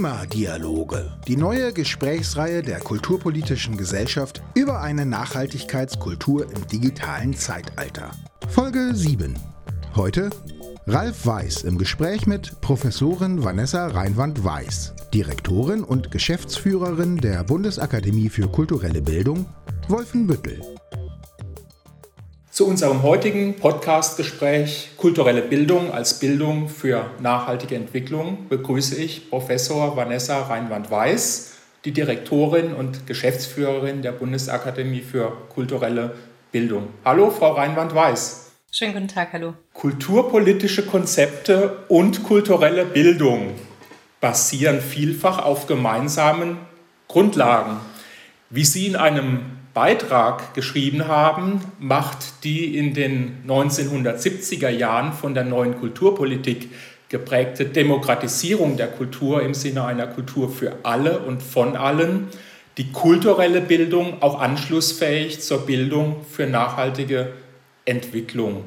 Klimadialoge, die neue Gesprächsreihe der Kulturpolitischen Gesellschaft über eine Nachhaltigkeitskultur im digitalen Zeitalter. Folge 7. Heute Ralf Weiß im Gespräch mit Professorin Vanessa Reinwand-Weiß, Direktorin und Geschäftsführerin der Bundesakademie für kulturelle Bildung, Wolfenbüttel. Zu unserem heutigen Podcast-Gespräch Kulturelle Bildung als Bildung für nachhaltige Entwicklung begrüße ich Professor Vanessa Reinwand-Weiß, die Direktorin und Geschäftsführerin der Bundesakademie für kulturelle Bildung. Hallo, Frau Reinwand-Weiß. Schönen guten Tag, hallo. Kulturpolitische Konzepte und kulturelle Bildung basieren vielfach auf gemeinsamen Grundlagen. Wie Sie in einem Beitrag geschrieben haben, macht die in den 1970er Jahren von der neuen Kulturpolitik geprägte Demokratisierung der Kultur im Sinne einer Kultur für alle und von allen, die kulturelle Bildung auch anschlussfähig zur Bildung für nachhaltige Entwicklung.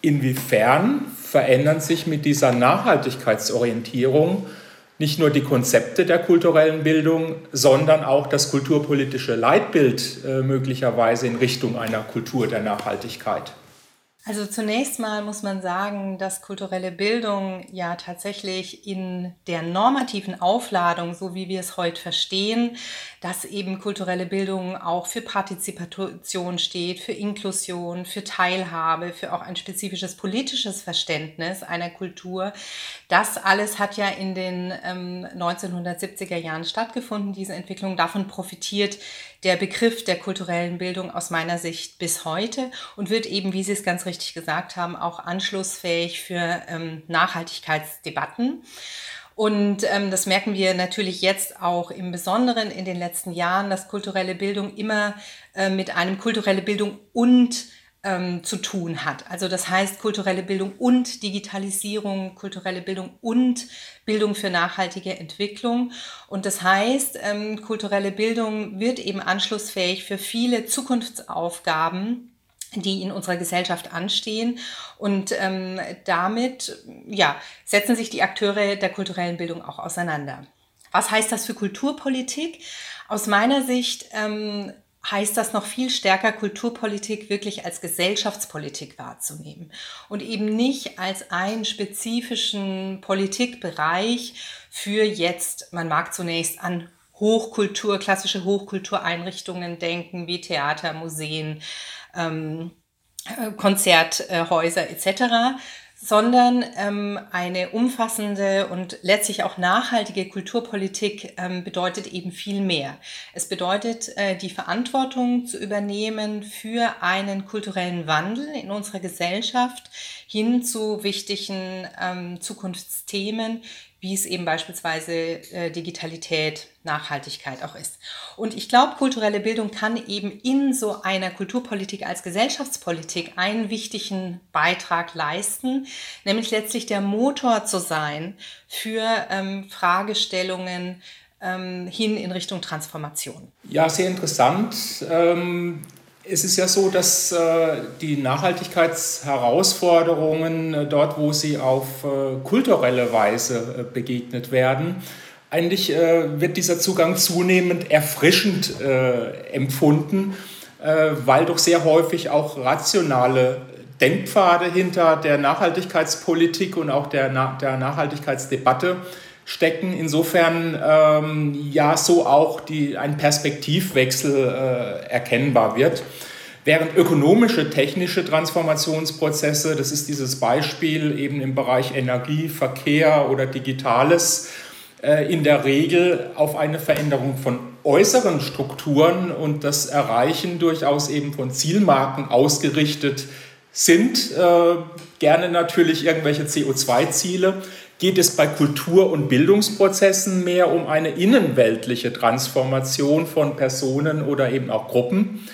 Inwiefern verändern sich mit dieser Nachhaltigkeitsorientierung nicht nur die Konzepte der kulturellen Bildung, sondern auch das kulturpolitische Leitbild äh, möglicherweise in Richtung einer Kultur der Nachhaltigkeit. Also zunächst mal muss man sagen, dass kulturelle Bildung ja tatsächlich in der normativen Aufladung, so wie wir es heute verstehen, dass eben kulturelle Bildung auch für Partizipation steht, für Inklusion, für Teilhabe, für auch ein spezifisches politisches Verständnis einer Kultur. Das alles hat ja in den ähm, 1970er Jahren stattgefunden, diese Entwicklung. Davon profitiert der Begriff der kulturellen Bildung aus meiner Sicht bis heute und wird eben, wie Sie es ganz richtig gesagt haben, auch anschlussfähig für ähm, Nachhaltigkeitsdebatten. Und ähm, das merken wir natürlich jetzt auch im Besonderen in den letzten Jahren, dass kulturelle Bildung immer äh, mit einem kulturelle Bildung und ähm, zu tun hat. Also das heißt kulturelle Bildung und Digitalisierung, kulturelle Bildung und Bildung für nachhaltige Entwicklung. Und das heißt, ähm, kulturelle Bildung wird eben anschlussfähig für viele Zukunftsaufgaben die in unserer Gesellschaft anstehen. Und ähm, damit ja, setzen sich die Akteure der kulturellen Bildung auch auseinander. Was heißt das für Kulturpolitik? Aus meiner Sicht ähm, heißt das noch viel stärker, Kulturpolitik wirklich als Gesellschaftspolitik wahrzunehmen und eben nicht als einen spezifischen Politikbereich für jetzt, man mag zunächst an Hochkultur, klassische Hochkultureinrichtungen denken, wie Theater, Museen, ähm, äh, Konzerthäuser etc., sondern ähm, eine umfassende und letztlich auch nachhaltige Kulturpolitik ähm, bedeutet eben viel mehr. Es bedeutet, äh, die Verantwortung zu übernehmen für einen kulturellen Wandel in unserer Gesellschaft hin zu wichtigen ähm, Zukunftsthemen, wie es eben beispielsweise äh, Digitalität, Nachhaltigkeit auch ist. Und ich glaube, kulturelle Bildung kann eben in so einer Kulturpolitik als Gesellschaftspolitik einen wichtigen Beitrag leisten, nämlich letztlich der Motor zu sein für ähm, Fragestellungen ähm, hin in Richtung Transformation. Ja, sehr interessant. Ähm es ist ja so, dass äh, die Nachhaltigkeitsherausforderungen äh, dort, wo sie auf äh, kulturelle Weise begegnet werden, eigentlich wird dieser Zugang zunehmend erfrischend empfunden, weil doch sehr häufig auch rationale Denkpfade hinter der Nachhaltigkeitspolitik und auch der, Na der Nachhaltigkeitsdebatte stecken. Insofern ähm, ja so auch die, ein Perspektivwechsel äh, erkennbar wird. Während ökonomische, technische Transformationsprozesse, das ist dieses Beispiel eben im Bereich Energie, Verkehr oder Digitales, äh, in der Regel auf eine Veränderung von äußeren Strukturen und das Erreichen durchaus eben von Zielmarken ausgerichtet sind. Äh, gerne natürlich irgendwelche CO2-Ziele, geht es bei Kultur- und Bildungsprozessen mehr um eine innenweltliche Transformation von Personen oder eben auch Gruppen.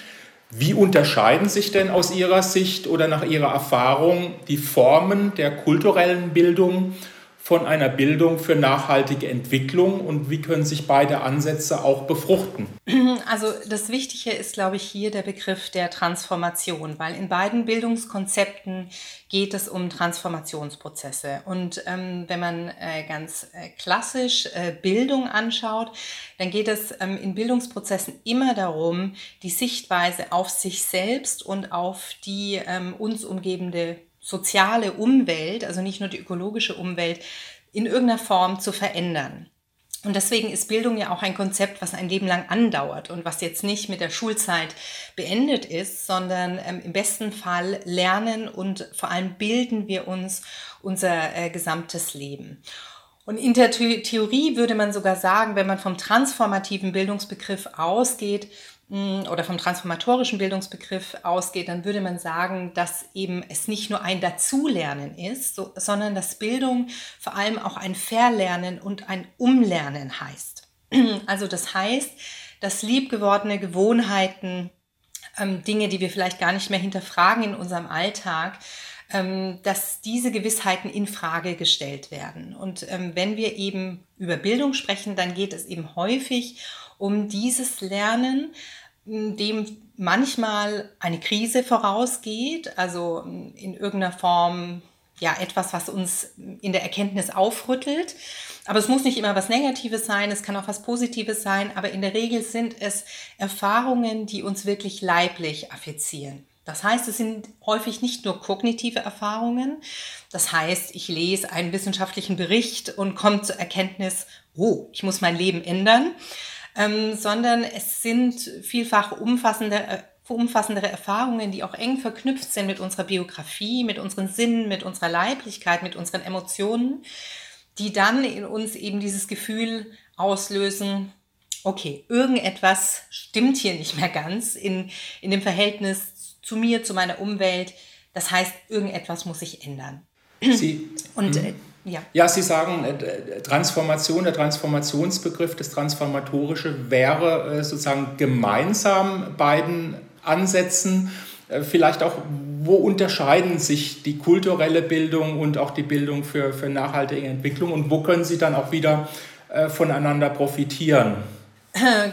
Wie unterscheiden sich denn aus Ihrer Sicht oder nach Ihrer Erfahrung die Formen der kulturellen Bildung von einer Bildung für nachhaltige Entwicklung und wie können sich beide Ansätze auch befruchten? Also das Wichtige ist, glaube ich, hier der Begriff der Transformation, weil in beiden Bildungskonzepten geht es um Transformationsprozesse. Und ähm, wenn man äh, ganz äh, klassisch äh, Bildung anschaut, dann geht es ähm, in Bildungsprozessen immer darum, die Sichtweise auf sich selbst und auf die ähm, uns umgebende soziale Umwelt, also nicht nur die ökologische Umwelt, in irgendeiner Form zu verändern. Und deswegen ist Bildung ja auch ein Konzept, was ein Leben lang andauert und was jetzt nicht mit der Schulzeit beendet ist, sondern ähm, im besten Fall lernen und vor allem bilden wir uns unser äh, gesamtes Leben. Und in der Theorie würde man sogar sagen, wenn man vom transformativen Bildungsbegriff ausgeht, oder vom transformatorischen Bildungsbegriff ausgeht, dann würde man sagen, dass eben es nicht nur ein Dazulernen ist, so, sondern dass Bildung vor allem auch ein Verlernen und ein Umlernen heißt. Also das heißt, dass liebgewordene Gewohnheiten, ähm, Dinge, die wir vielleicht gar nicht mehr hinterfragen in unserem Alltag, ähm, dass diese Gewissheiten in Frage gestellt werden. Und ähm, wenn wir eben über Bildung sprechen, dann geht es eben häufig um dieses Lernen, dem manchmal eine Krise vorausgeht, also in irgendeiner Form ja etwas, was uns in der Erkenntnis aufrüttelt. Aber es muss nicht immer was Negatives sein, es kann auch was Positives sein, aber in der Regel sind es Erfahrungen, die uns wirklich leiblich affizieren. Das heißt, es sind häufig nicht nur kognitive Erfahrungen. Das heißt, ich lese einen wissenschaftlichen Bericht und komme zur Erkenntnis, oh, ich muss mein Leben ändern ähm, sondern es sind vielfach umfassende, äh, umfassendere Erfahrungen, die auch eng verknüpft sind mit unserer Biografie, mit unseren Sinnen, mit unserer Leiblichkeit, mit unseren Emotionen, die dann in uns eben dieses Gefühl auslösen, okay, irgendetwas stimmt hier nicht mehr ganz in, in dem Verhältnis zu mir, zu meiner Umwelt. Das heißt, irgendetwas muss sich ändern. Sie, und äh, ja. ja, Sie sagen, äh, Transformation, der Transformationsbegriff, das Transformatorische wäre äh, sozusagen gemeinsam beiden Ansätzen. Äh, vielleicht auch, wo unterscheiden sich die kulturelle Bildung und auch die Bildung für, für nachhaltige Entwicklung und wo können sie dann auch wieder voneinander profitieren?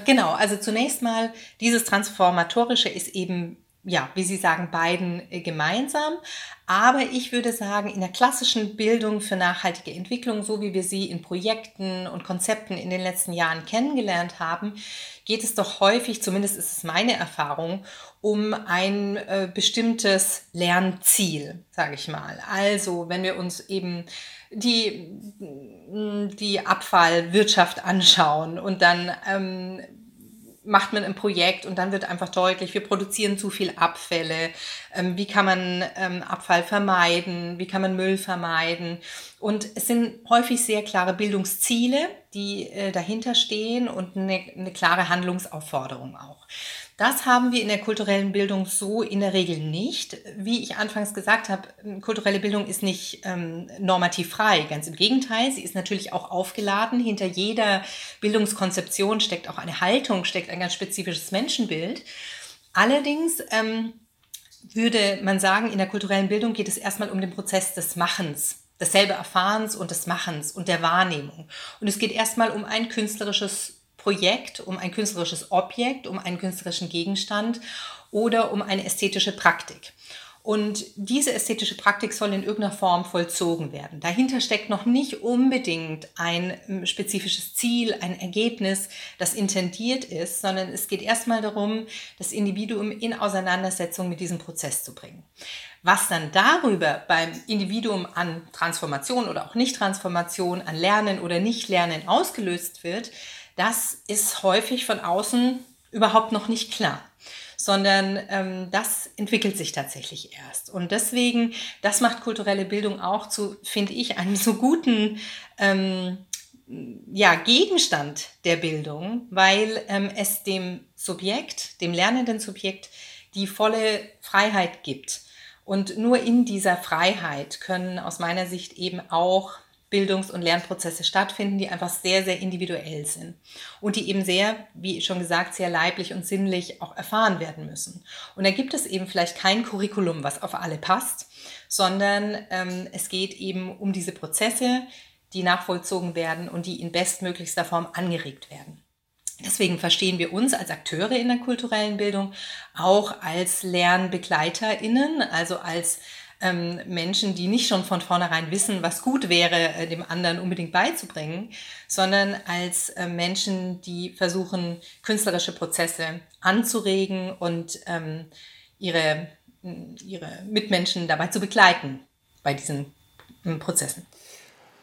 Genau, also zunächst mal, dieses Transformatorische ist eben ja, wie Sie sagen, beiden äh, gemeinsam. Aber ich würde sagen, in der klassischen Bildung für nachhaltige Entwicklung, so wie wir sie in Projekten und Konzepten in den letzten Jahren kennengelernt haben, geht es doch häufig, zumindest ist es meine Erfahrung, um ein äh, bestimmtes Lernziel, sage ich mal. Also, wenn wir uns eben die, die Abfallwirtschaft anschauen und dann ähm, macht man ein Projekt und dann wird einfach deutlich, wir produzieren zu viel Abfälle. Ähm, wie kann man ähm, Abfall vermeiden? Wie kann man Müll vermeiden? Und es sind häufig sehr klare Bildungsziele, die äh, dahinter stehen und eine, eine klare Handlungsaufforderung auch. Das haben wir in der kulturellen Bildung so in der Regel nicht. Wie ich anfangs gesagt habe, kulturelle Bildung ist nicht ähm, normativ frei. Ganz im Gegenteil, sie ist natürlich auch aufgeladen. Hinter jeder Bildungskonzeption steckt auch eine Haltung, steckt ein ganz spezifisches Menschenbild. Allerdings ähm, würde man sagen, in der kulturellen Bildung geht es erstmal um den Prozess des Machens dasselbe Erfahrens und des Machens und der Wahrnehmung. Und es geht erstmal um ein künstlerisches Projekt, um ein künstlerisches Objekt, um einen künstlerischen Gegenstand oder um eine ästhetische Praktik. Und diese ästhetische Praktik soll in irgendeiner Form vollzogen werden. Dahinter steckt noch nicht unbedingt ein ähm, spezifisches Ziel, ein Ergebnis, das intendiert ist, sondern es geht erstmal darum, das Individuum in Auseinandersetzung mit diesem Prozess zu bringen. Was dann darüber beim Individuum an Transformation oder auch Nicht-Transformation, an Lernen oder Nicht-Lernen ausgelöst wird, das ist häufig von außen überhaupt noch nicht klar sondern ähm, das entwickelt sich tatsächlich erst. Und deswegen, das macht kulturelle Bildung auch zu, finde ich, einem so guten ähm, ja, Gegenstand der Bildung, weil ähm, es dem Subjekt, dem lernenden Subjekt, die volle Freiheit gibt. Und nur in dieser Freiheit können aus meiner Sicht eben auch Bildungs- und Lernprozesse stattfinden, die einfach sehr, sehr individuell sind und die eben sehr, wie schon gesagt, sehr leiblich und sinnlich auch erfahren werden müssen. Und da gibt es eben vielleicht kein Curriculum, was auf alle passt, sondern ähm, es geht eben um diese Prozesse, die nachvollzogen werden und die in bestmöglichster Form angeregt werden. Deswegen verstehen wir uns als Akteure in der kulturellen Bildung auch als LernbegleiterInnen, also als ähm, Menschen, die nicht schon von vornherein wissen, was gut wäre, äh, dem anderen unbedingt beizubringen, sondern als äh, Menschen, die versuchen, künstlerische Prozesse anzuregen und ähm, ihre, ihre Mitmenschen dabei zu begleiten bei diesen Prozessen.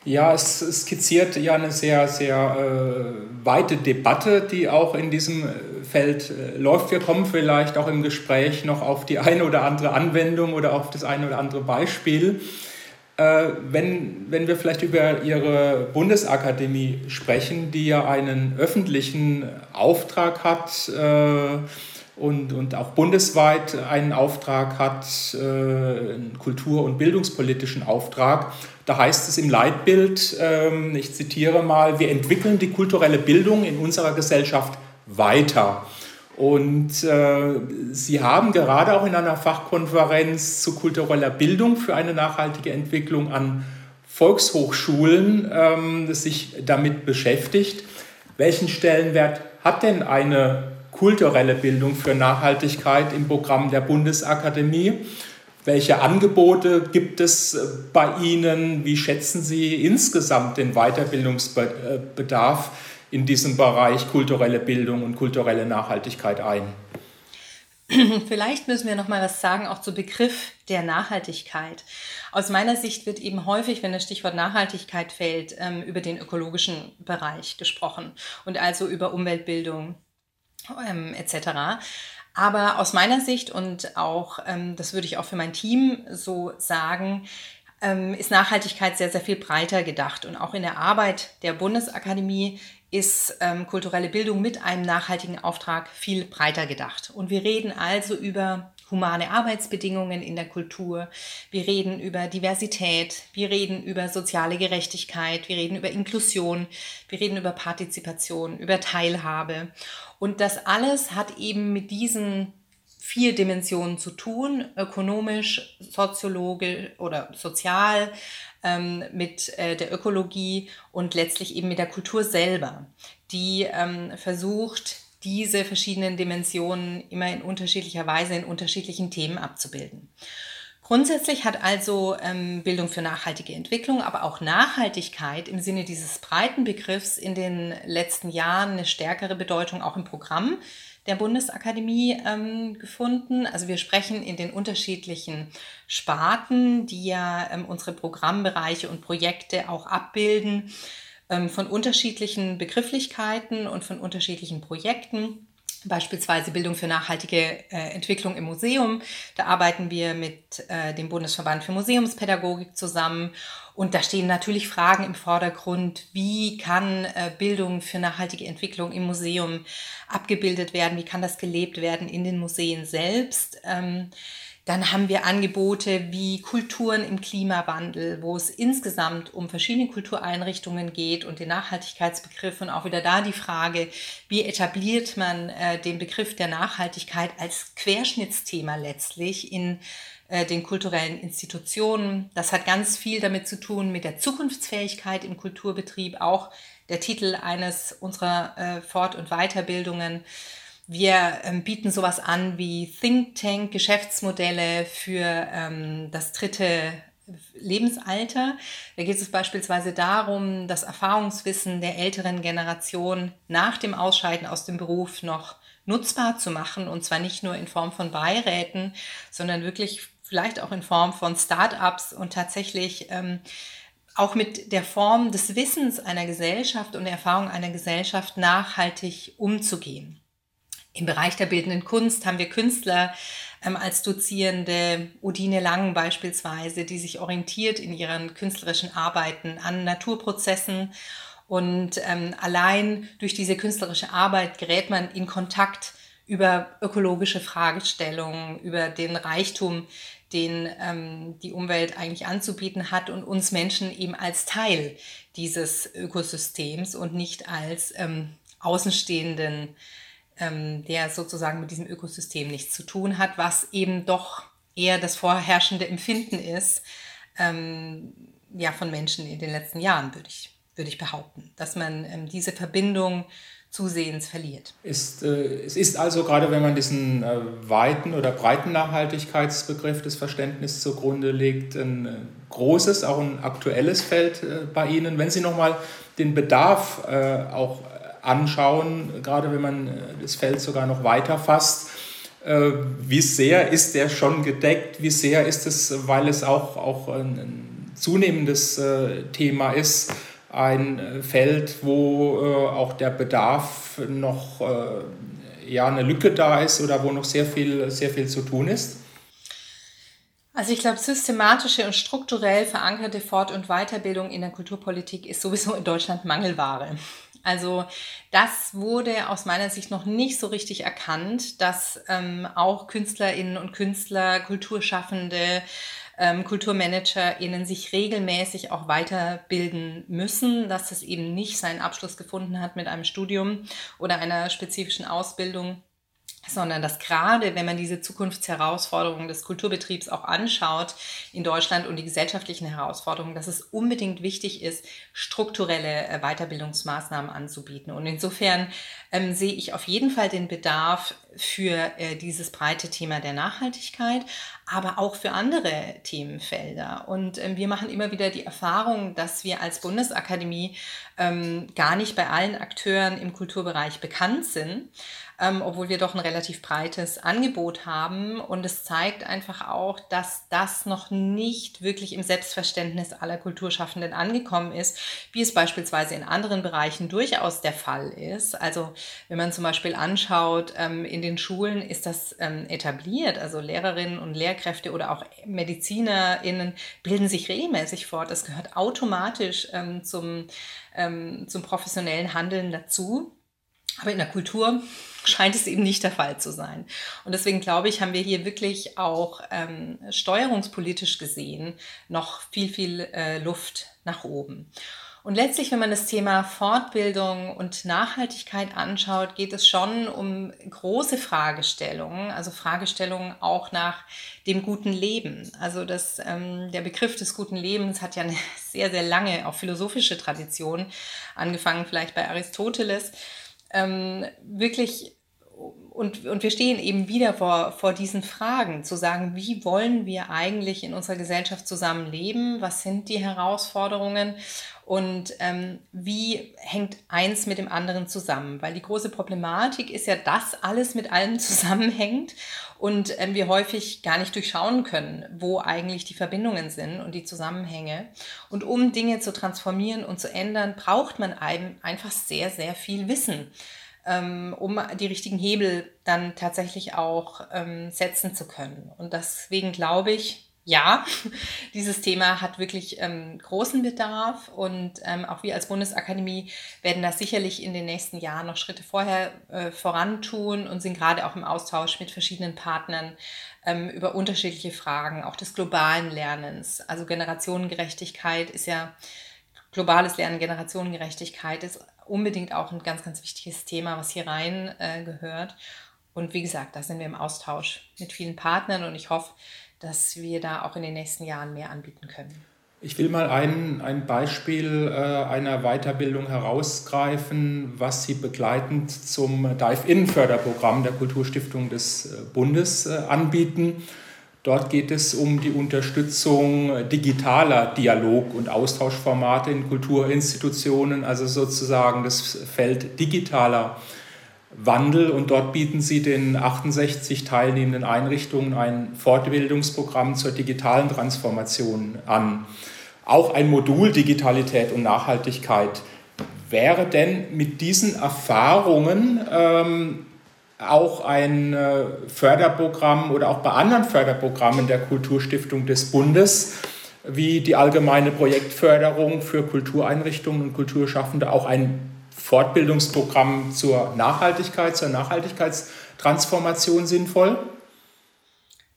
Ja, es skizziert ja eine sehr, sehr äh, weite Debatte, die auch in diesem Feld äh, läuft. Wir kommen vielleicht auch im Gespräch noch auf die eine oder andere Anwendung oder auf das eine oder andere Beispiel. Äh, wenn, wenn wir vielleicht über Ihre Bundesakademie sprechen, die ja einen öffentlichen Auftrag hat, äh, und, und auch bundesweit einen Auftrag hat, äh, einen kultur- und bildungspolitischen Auftrag. Da heißt es im Leitbild, ähm, ich zitiere mal, wir entwickeln die kulturelle Bildung in unserer Gesellschaft weiter. Und äh, Sie haben gerade auch in einer Fachkonferenz zu kultureller Bildung für eine nachhaltige Entwicklung an Volkshochschulen ähm, sich damit beschäftigt. Welchen Stellenwert hat denn eine kulturelle Bildung für Nachhaltigkeit im Programm der Bundesakademie. Welche Angebote gibt es äh, bei Ihnen? Wie schätzen Sie insgesamt den Weiterbildungsbedarf in diesem Bereich kulturelle Bildung und kulturelle Nachhaltigkeit ein? Vielleicht müssen wir noch mal was sagen auch zu Begriff der Nachhaltigkeit. Aus meiner Sicht wird eben häufig, wenn das Stichwort Nachhaltigkeit fällt, ähm, über den ökologischen Bereich gesprochen und also über Umweltbildung, ähm, etc. Aber aus meiner Sicht und auch, ähm, das würde ich auch für mein Team so sagen, ähm, ist Nachhaltigkeit sehr, sehr viel breiter gedacht. Und auch in der Arbeit der Bundesakademie ist ähm, kulturelle Bildung mit einem nachhaltigen Auftrag viel breiter gedacht. Und wir reden also über humane Arbeitsbedingungen in der Kultur. Wir reden über Diversität, wir reden über soziale Gerechtigkeit, wir reden über Inklusion, wir reden über Partizipation, über Teilhabe. Und das alles hat eben mit diesen vier Dimensionen zu tun, ökonomisch, soziologisch oder sozial, ähm, mit äh, der Ökologie und letztlich eben mit der Kultur selber, die ähm, versucht, diese verschiedenen Dimensionen immer in unterschiedlicher Weise in unterschiedlichen Themen abzubilden. Grundsätzlich hat also ähm, Bildung für nachhaltige Entwicklung, aber auch Nachhaltigkeit im Sinne dieses breiten Begriffs in den letzten Jahren eine stärkere Bedeutung auch im Programm der Bundesakademie ähm, gefunden. Also wir sprechen in den unterschiedlichen Sparten, die ja ähm, unsere Programmbereiche und Projekte auch abbilden, von unterschiedlichen Begrifflichkeiten und von unterschiedlichen Projekten. Beispielsweise Bildung für nachhaltige äh, Entwicklung im Museum. Da arbeiten wir mit äh, dem Bundesverband für Museumspädagogik zusammen. Und da stehen natürlich Fragen im Vordergrund. Wie kann äh, Bildung für nachhaltige Entwicklung im Museum abgebildet werden? Wie kann das gelebt werden in den Museen selbst? Ähm, dann haben wir Angebote wie Kulturen im Klimawandel, wo es insgesamt um verschiedene Kultureinrichtungen geht und den Nachhaltigkeitsbegriff und auch wieder da die Frage, wie etabliert man äh, den Begriff der Nachhaltigkeit als Querschnittsthema letztlich in äh, den kulturellen Institutionen. Das hat ganz viel damit zu tun mit der Zukunftsfähigkeit im Kulturbetrieb, auch der Titel eines unserer äh, Fort- und Weiterbildungen wir ähm, bieten sowas an wie Think Tank Geschäftsmodelle für ähm, das dritte Lebensalter. Da geht es beispielsweise darum, das Erfahrungswissen der älteren Generation nach dem Ausscheiden aus dem Beruf noch nutzbar zu machen und zwar nicht nur in Form von Beiräten, sondern wirklich vielleicht auch in Form von Start-ups und tatsächlich ähm, auch mit der Form des Wissens einer Gesellschaft und der Erfahrung einer Gesellschaft nachhaltig umzugehen. Im Bereich der bildenden Kunst haben wir Künstler ähm, als Dozierende, Odine Lang beispielsweise, die sich orientiert in ihren künstlerischen Arbeiten an Naturprozessen. Und ähm, allein durch diese künstlerische Arbeit gerät man in Kontakt über ökologische Fragestellungen, über den Reichtum, den ähm, die Umwelt eigentlich anzubieten hat und uns Menschen eben als Teil dieses Ökosystems und nicht als ähm, außenstehenden ähm, der sozusagen mit diesem Ökosystem nichts zu tun hat, was eben doch eher das vorherrschende Empfinden ist, ähm, ja, von Menschen in den letzten Jahren, würde ich, würde ich behaupten, dass man ähm, diese Verbindung zusehends verliert. Ist, äh, es ist also gerade, wenn man diesen äh, weiten oder breiten Nachhaltigkeitsbegriff des Verständnisses zugrunde legt, ein äh, großes, auch ein aktuelles Feld äh, bei Ihnen. Wenn Sie nochmal den Bedarf äh, auch anschauen, gerade wenn man äh, das Feld sogar noch weiter fasst, wie sehr ist der schon gedeckt? Wie sehr ist es, weil es auch, auch ein, zunehmendes Thema ist, ein äh, Feld, wo äh, auch der Bedarf noch äh, ja, eine Lücke da ist oder wo noch sehr viel, sehr viel zu tun ist? Also ich glaube, systematische und strukturell verankerte Fort- und Weiterbildung in der Kulturpolitik ist sowieso in Deutschland Mangelware. Also das wurde aus meiner Sicht noch nicht so richtig erkannt, dass ähm, auch Künstlerinnen und Künstler, Kulturschaffende, ähm, KulturmanagerInnen sich regelmäßig auch weiterbilden müssen, dass das eben nicht seinen Abschluss gefunden hat mit einem Studium oder einer spezifischen Ausbildung sondern dass gerade, wenn man diese Zukunftsherausforderungen des Kulturbetriebs auch anschaut in Deutschland und die gesellschaftlichen Herausforderungen, dass es unbedingt wichtig ist, strukturelle äh, Weiterbildungsmaßnahmen anzubieten. Und insofern ähm, sehe ich auf jeden Fall den Bedarf für äh, dieses breite Thema der Nachhaltigkeit, aber auch für andere Themenfelder. Und ähm, wir machen immer wieder die Erfahrung, dass wir als Bundesakademie ähm, gar nicht bei allen Akteuren im Kulturbereich bekannt sind ähm, obwohl wir doch ein relativ breites Angebot haben. Und es zeigt einfach auch, dass das noch nicht wirklich im Selbstverständnis aller Kulturschaffenden angekommen ist, wie es beispielsweise in anderen Bereichen durchaus der Fall ist. Also wenn man zum Beispiel anschaut, ähm, in den Schulen ist das ähm, etabliert. Also Lehrerinnen und Lehrkräfte oder auch MedizinerInnen bilden sich regelmäßig fort. Das gehört automatisch ähm, zum, ähm, zum professionellen Handeln dazu. Aber in der Kultur scheint es eben nicht der Fall zu sein. Und deswegen glaube ich, haben wir hier wirklich auch ähm, steuerungspolitisch gesehen noch viel, viel äh, Luft nach oben. Und letztlich, wenn man das Thema Fortbildung und Nachhaltigkeit anschaut, geht es schon um große Fragestellungen, also Fragestellungen auch nach dem guten Leben. Also das, ähm, der Begriff des guten Lebens hat ja eine sehr, sehr lange, auch philosophische Tradition, angefangen vielleicht bei Aristoteles ähm, wirklich und, und wir stehen eben wieder vor, vor diesen Fragen, zu sagen, wie wollen wir eigentlich in unserer Gesellschaft zusammenleben? Was sind die Herausforderungen? Und ähm, wie hängt eins mit dem anderen zusammen? Weil die große Problematik ist ja, dass alles mit allem zusammenhängt und ähm, wir häufig gar nicht durchschauen können, wo eigentlich die Verbindungen sind und die Zusammenhänge. Und um Dinge zu transformieren und zu ändern, braucht man einfach sehr, sehr viel Wissen ähm, um die richtigen Hebel dann tatsächlich auch ähm, setzen zu können. Und deswegen glaube ich, ja, dieses Thema hat wirklich ähm, großen Bedarf und ähm, auch wir als Bundesakademie werden da sicherlich in den nächsten Jahren noch Schritte vorher äh, vorantun und sind gerade auch im Austausch mit verschiedenen Partnern ähm, über unterschiedliche Fragen, auch des globalen Lernens. Also Generationengerechtigkeit ist ja globales Lernen, Generationengerechtigkeit ist unbedingt auch ein ganz, ganz wichtiges Thema, was hier rein äh, gehört. Und wie gesagt, da sind wir im Austausch mit vielen Partnern und ich hoffe, dass wir da auch in den nächsten Jahren mehr anbieten können. Ich will mal ein, ein Beispiel äh, einer Weiterbildung herausgreifen, was Sie begleitend zum Dive-In-Förderprogramm der Kulturstiftung des äh, Bundes äh, anbieten. Dort geht es um die Unterstützung digitaler Dialog- und Austauschformate in Kulturinstitutionen, also sozusagen das Feld digitaler Wandel. Und dort bieten sie den 68 teilnehmenden Einrichtungen ein Fortbildungsprogramm zur digitalen Transformation an. Auch ein Modul Digitalität und Nachhaltigkeit. Wäre denn mit diesen Erfahrungen ähm, auch ein äh, Förderprogramm oder auch bei anderen Förderprogrammen der Kulturstiftung des Bundes wie die allgemeine Projektförderung für Kultureinrichtungen und Kulturschaffende auch ein Fortbildungsprogramm zur Nachhaltigkeit, zur Nachhaltigkeitstransformation sinnvoll?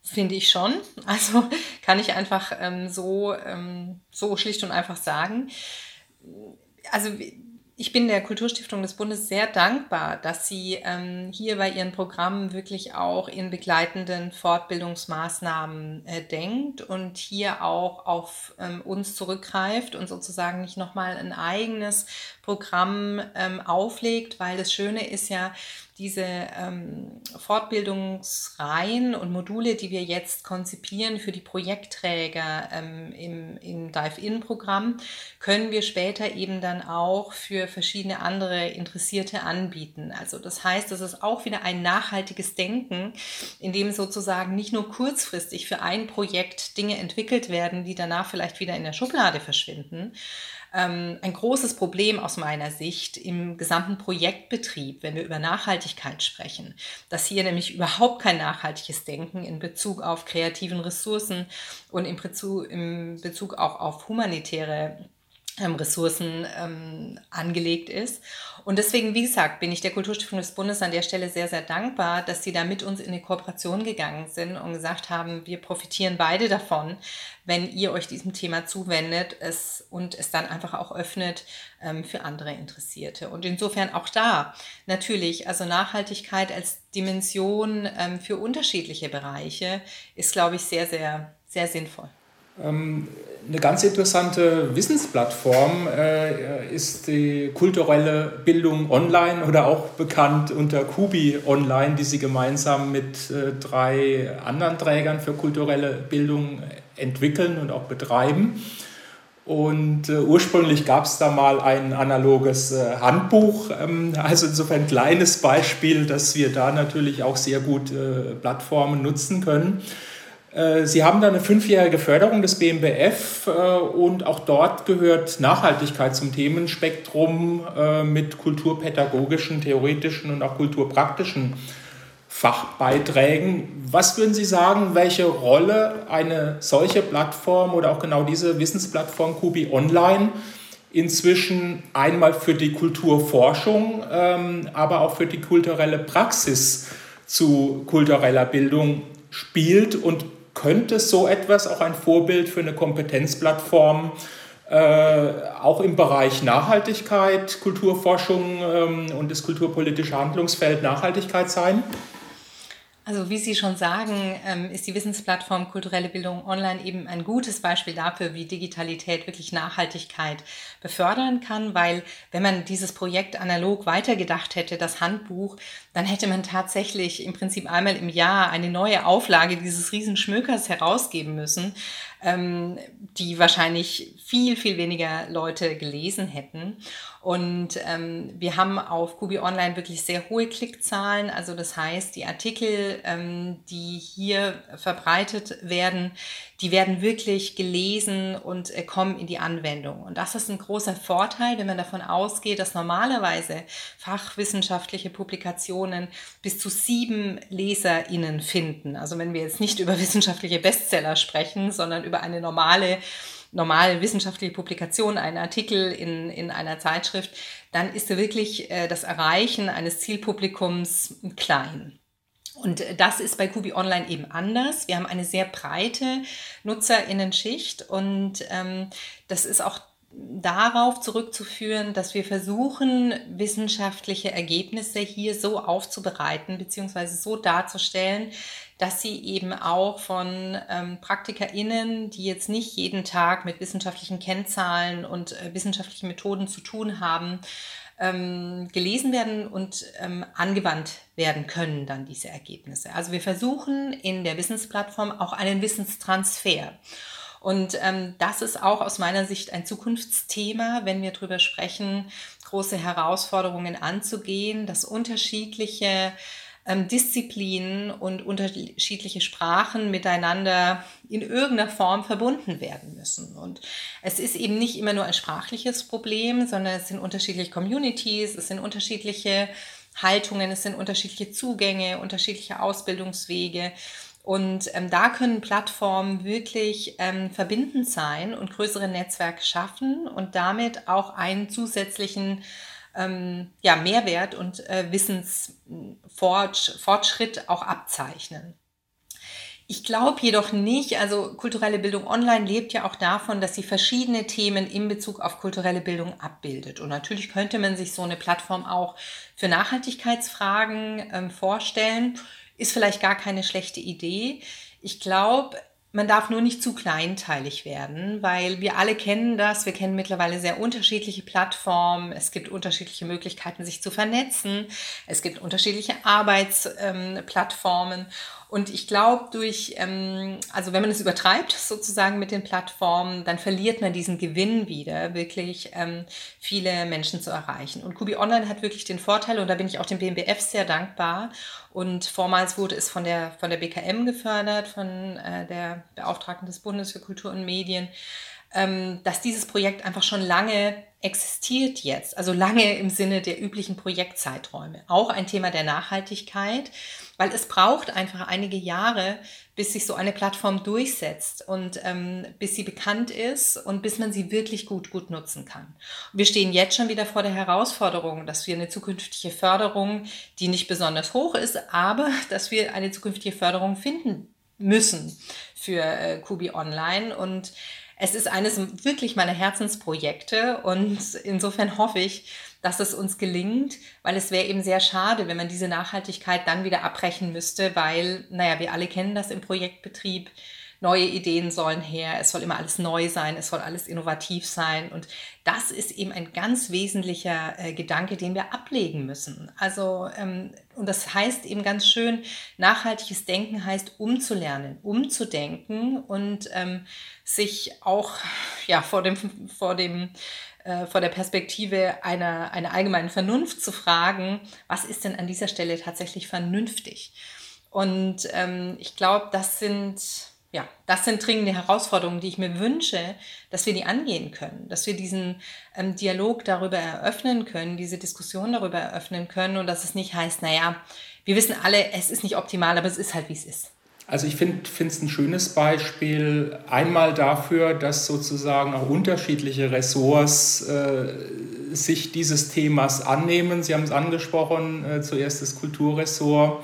Finde ich schon. Also kann ich einfach ähm, so, ähm, so schlicht und einfach sagen. Also ich bin der Kulturstiftung des Bundes sehr dankbar, dass sie ähm, hier bei ihren Programmen wirklich auch in begleitenden Fortbildungsmaßnahmen äh, denkt und hier auch auf ähm, uns zurückgreift und sozusagen nicht nochmal ein eigenes Programm ähm, auflegt, weil das Schöne ist ja, diese ähm, Fortbildungsreihen und Module, die wir jetzt konzipieren für die Projektträger ähm, im, im Dive-In-Programm, können wir später eben dann auch für verschiedene andere Interessierte anbieten. Also das heißt, es ist auch wieder ein nachhaltiges Denken, in dem sozusagen nicht nur kurzfristig für ein Projekt Dinge entwickelt werden, die danach vielleicht wieder in der Schublade verschwinden, ähm, ein großes Problem aus meiner Sicht im gesamten Projektbetrieb, wenn wir über Nachhaltigkeit sprechen, dass hier nämlich überhaupt kein nachhaltiges Denken in Bezug auf kreativen Ressourcen und im Bezug, im Bezug auch auf humanitäre Ressourcen ähm, angelegt ist. Und deswegen, wie gesagt, bin ich der Kulturstiftung des Bundes an der Stelle sehr, sehr dankbar, dass sie da mit uns in die Kooperation gegangen sind und gesagt haben, wir profitieren beide davon, wenn ihr euch diesem Thema zuwendet es, und es dann einfach auch öffnet ähm, für andere Interessierte. Und insofern auch da natürlich, also Nachhaltigkeit als Dimension ähm, für unterschiedliche Bereiche ist, glaube ich, sehr, sehr, sehr sinnvoll. Ähm, eine ganz interessante Wissensplattform äh, ist die kulturelle Bildung online oder auch bekannt unter Kubi Online, die sie gemeinsam mit äh, drei anderen Trägern für kulturelle Bildung entwickeln und auch betreiben. Und äh, ursprünglich gab es da mal ein analoges äh, Handbuch, ähm, also insofern ein kleines Beispiel, dass wir da natürlich auch sehr gut äh, Plattformen nutzen können. Äh, Sie haben da eine fünfjährige Förderung des BMBF äh, und auch dort gehört Nachhaltigkeit zum Themenspektrum äh, mit kulturpädagogischen, theoretischen und auch kulturpraktischen Fachbeiträgen. Was würden Sie sagen, welche Rolle eine solche Plattform oder auch genau diese Wissensplattform Kubi Online inzwischen einmal für die Kulturforschung, ähm, aber auch für die kulturelle Praxis zu kultureller Bildung spielt und könnte so etwas auch ein Vorbild für eine Kompetenzplattform äh, auch im Bereich Nachhaltigkeit, Kulturforschung ähm, und das kulturpolitische Handlungsfeld Nachhaltigkeit sein? Also wie Sie schon sagen, ähm, ist die Wissensplattform Kulturelle Bildung Online eben ein gutes Beispiel dafür, wie Digitalität wirklich Nachhaltigkeit befördern kann, weil wenn man dieses Projekt analog weitergedacht hätte, das Handbuch, dann hätte man tatsächlich im Prinzip einmal im Jahr eine neue Auflage dieses Riesenschmökers herausgeben müssen, ähm, die wahrscheinlich viel, viel weniger Leute gelesen hätten. Und ähm, wir haben auf Kubi Online wirklich sehr hohe Klickzahlen. Also das heißt, die Artikel, ähm, die hier verbreitet werden, die werden wirklich gelesen und äh, kommen in die Anwendung. Und das ist ein großer Vorteil, wenn man davon ausgeht, dass normalerweise fachwissenschaftliche Publikationen bis zu sieben LeserInnen finden. Also wenn wir jetzt nicht über wissenschaftliche Bestseller sprechen, sondern über eine normale normale wissenschaftliche Publikation, einen Artikel in, in einer Zeitschrift, dann ist wirklich äh, das Erreichen eines Zielpublikums klein. Und das ist bei Kubi Online eben anders. Wir haben eine sehr breite Nutzerinnenschicht und ähm, das ist auch darauf zurückzuführen, dass wir versuchen, wissenschaftliche Ergebnisse hier so aufzubereiten bzw. so darzustellen, dass sie eben auch von ähm, PraktikerInnen, die jetzt nicht jeden Tag mit wissenschaftlichen Kennzahlen und äh, wissenschaftlichen Methoden zu tun haben, ähm, gelesen werden und ähm, angewandt werden können, dann diese Ergebnisse. Also wir versuchen in der Wissensplattform auch einen Wissenstransfer. Und ähm, das ist auch aus meiner Sicht ein Zukunftsthema, wenn wir darüber sprechen, große Herausforderungen anzugehen, dass unterschiedliche ähm, Disziplinen und unterschiedliche Sprachen miteinander in irgendeiner Form verbunden werden müssen. Und es ist eben nicht immer nur ein sprachliches Problem, sondern es sind unterschiedliche Communities, es sind unterschiedliche Haltungen, es sind unterschiedliche Zugänge, unterschiedliche Ausbildungswege. Und ähm, da können Plattformen wirklich ähm, verbindend sein und größere Netzwerke schaffen und damit auch einen zusätzlichen ähm, ja, Mehrwert und äh, Wissensfortschritt auch abzeichnen. Ich glaube jedoch nicht, also kulturelle Bildung online lebt ja auch davon, dass sie verschiedene Themen in Bezug auf kulturelle Bildung abbildet. Und natürlich könnte man sich so eine Plattform auch für Nachhaltigkeitsfragen ähm, vorstellen. Ist vielleicht gar keine schlechte Idee. Ich glaube, man darf nur nicht zu kleinteilig werden, weil wir alle kennen das. Wir kennen mittlerweile sehr unterschiedliche Plattformen. Es gibt unterschiedliche Möglichkeiten, sich zu vernetzen. Es gibt unterschiedliche Arbeitsplattformen. Ähm, und ich glaube, durch, ähm, also wenn man es übertreibt sozusagen mit den Plattformen, dann verliert man diesen Gewinn wieder, wirklich ähm, viele Menschen zu erreichen. Und Kubi Online hat wirklich den Vorteil, und da bin ich auch dem BMBF sehr dankbar. Und vormals wurde es von der, von der BKM gefördert, von äh, der Beauftragten des Bundes für Kultur und Medien, ähm, dass dieses Projekt einfach schon lange existiert jetzt, also lange im Sinne der üblichen Projektzeiträume. Auch ein Thema der Nachhaltigkeit, weil es braucht einfach einige Jahre, bis sich so eine Plattform durchsetzt und ähm, bis sie bekannt ist und bis man sie wirklich gut, gut nutzen kann. wir stehen jetzt schon wieder vor der Herausforderung, dass wir eine zukünftige Förderung, die nicht besonders hoch ist, aber dass wir eine zukünftige Förderung finden müssen für äh, Kubi Online und es ist eines wirklich meiner Herzensprojekte und insofern hoffe ich, dass es uns gelingt, weil es wäre eben sehr schade, wenn man diese Nachhaltigkeit dann wieder abbrechen müsste, weil, naja, wir alle kennen das im Projektbetrieb neue Ideen sollen her, es soll immer alles neu sein, es soll alles innovativ sein. Und das ist eben ein ganz wesentlicher äh, Gedanke, den wir ablegen müssen. Also, ähm, und das heißt eben ganz schön, nachhaltiges Denken heißt umzulernen, umzudenken und ähm, sich auch ja, vor dem, vor dem äh, vor der Perspektive einer, einer allgemeinen Vernunft zu fragen, was ist denn an dieser Stelle tatsächlich vernünftig? Und ähm, ich glaube, das sind ja, das sind dringende Herausforderungen, die ich mir wünsche, dass wir die angehen können, dass wir diesen ähm, Dialog darüber eröffnen können, diese Diskussion darüber eröffnen können und dass es nicht heißt, naja, wir wissen alle, es ist nicht optimal, aber es ist halt, wie es ist. Also ich finde es ein schönes Beispiel einmal dafür, dass sozusagen auch unterschiedliche Ressorts äh, sich dieses Themas annehmen. Sie haben es angesprochen, äh, zuerst das Kulturressort